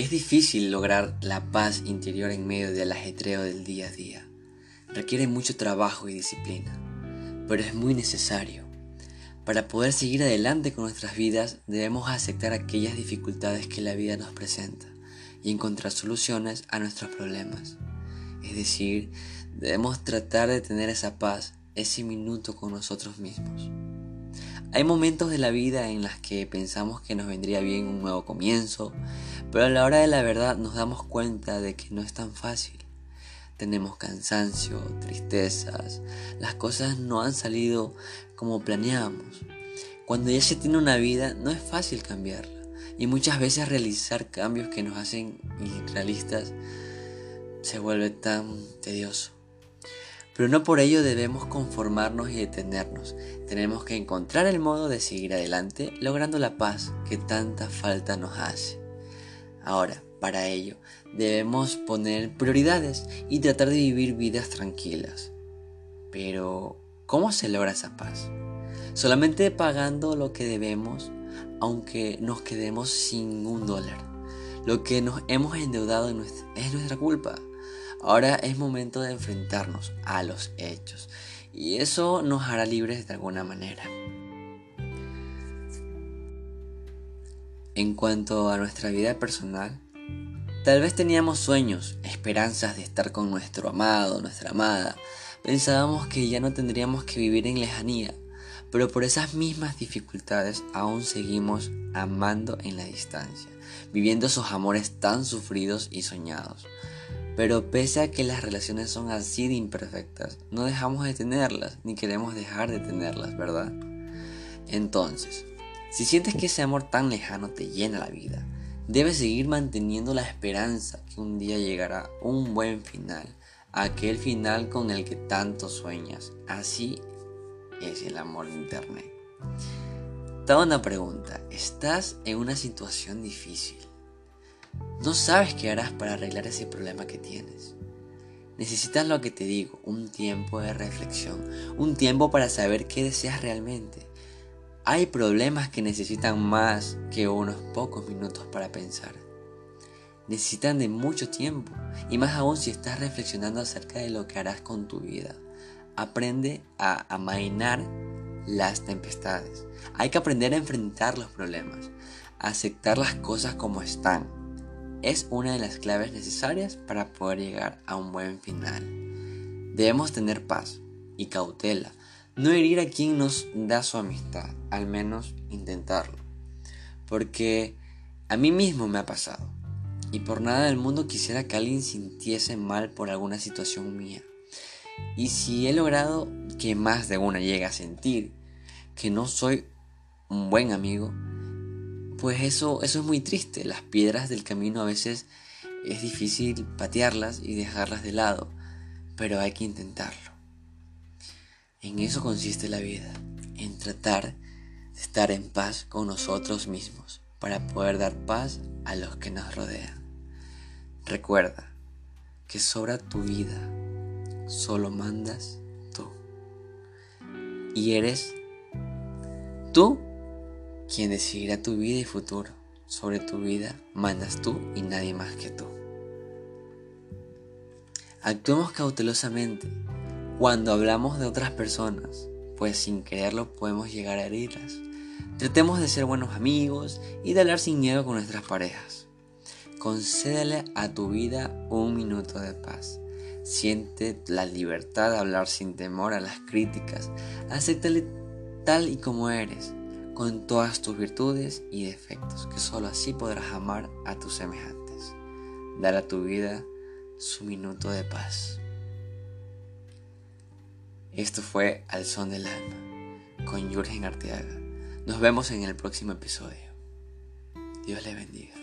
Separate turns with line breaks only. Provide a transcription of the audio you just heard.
Es difícil lograr la paz interior en medio del ajetreo del día a día. Requiere mucho trabajo y disciplina, pero es muy necesario. Para poder seguir adelante con nuestras vidas debemos aceptar aquellas dificultades que la vida nos presenta y encontrar soluciones a nuestros problemas. Es decir, debemos tratar de tener esa paz, ese minuto con nosotros mismos. Hay momentos de la vida en las que pensamos que nos vendría bien un nuevo comienzo, pero a la hora de la verdad nos damos cuenta de que no es tan fácil. Tenemos cansancio, tristezas, las cosas no han salido como planeábamos. Cuando ya se tiene una vida no es fácil cambiarla y muchas veces realizar cambios que nos hacen irrealistas se vuelve tan tedioso. Pero no por ello debemos conformarnos y detenernos. Tenemos que encontrar el modo de seguir adelante logrando la paz que tanta falta nos hace. Ahora, para ello, debemos poner prioridades y tratar de vivir vidas tranquilas. Pero, ¿cómo se logra esa paz? Solamente pagando lo que debemos, aunque nos quedemos sin un dólar. Lo que nos hemos endeudado es nuestra culpa. Ahora es momento de enfrentarnos a los hechos y eso nos hará libres de alguna manera. En cuanto a nuestra vida personal, tal vez teníamos sueños, esperanzas de estar con nuestro amado, nuestra amada. Pensábamos que ya no tendríamos que vivir en lejanía, pero por esas mismas dificultades aún seguimos amando en la distancia, viviendo esos amores tan sufridos y soñados. Pero pese a que las relaciones son así de imperfectas, no dejamos de tenerlas, ni queremos dejar de tenerlas, ¿verdad? Entonces, si sientes que ese amor tan lejano te llena la vida, debes seguir manteniendo la esperanza que un día llegará un buen final, aquel final con el que tanto sueñas. Así es el amor de Internet. Te una pregunta, ¿estás en una situación difícil? No sabes qué harás para arreglar ese problema que tienes. Necesitas lo que te digo, un tiempo de reflexión, un tiempo para saber qué deseas realmente. Hay problemas que necesitan más que unos pocos minutos para pensar. Necesitan de mucho tiempo y más aún si estás reflexionando acerca de lo que harás con tu vida. Aprende a amainar las tempestades. Hay que aprender a enfrentar los problemas, a aceptar las cosas como están es una de las claves necesarias para poder llegar a un buen final. Debemos tener paz y cautela, no herir a quien nos da su amistad, al menos intentarlo. Porque a mí mismo me ha pasado, y por nada del mundo quisiera que alguien sintiese mal por alguna situación mía. Y si he logrado que más de una llegue a sentir que no soy un buen amigo, pues eso, eso es muy triste. Las piedras del camino a veces es difícil patearlas y dejarlas de lado, pero hay que intentarlo. En eso consiste la vida, en tratar de estar en paz con nosotros mismos para poder dar paz a los que nos rodean. Recuerda que sobra tu vida, solo mandas tú. Y eres tú quien decidirá tu vida y futuro. Sobre tu vida mandas tú y nadie más que tú. Actuemos cautelosamente cuando hablamos de otras personas, pues sin quererlo podemos llegar a herirlas. Tratemos de ser buenos amigos y de hablar sin miedo con nuestras parejas. Concédele a tu vida un minuto de paz. Siente la libertad de hablar sin temor a las críticas. Acéptale tal y como eres con todas tus virtudes y defectos, que sólo así podrás amar a tus semejantes. Dar a tu vida su minuto de paz. Esto fue Al Son del Alma con Jürgen Arteaga. Nos vemos en el próximo episodio. Dios le bendiga.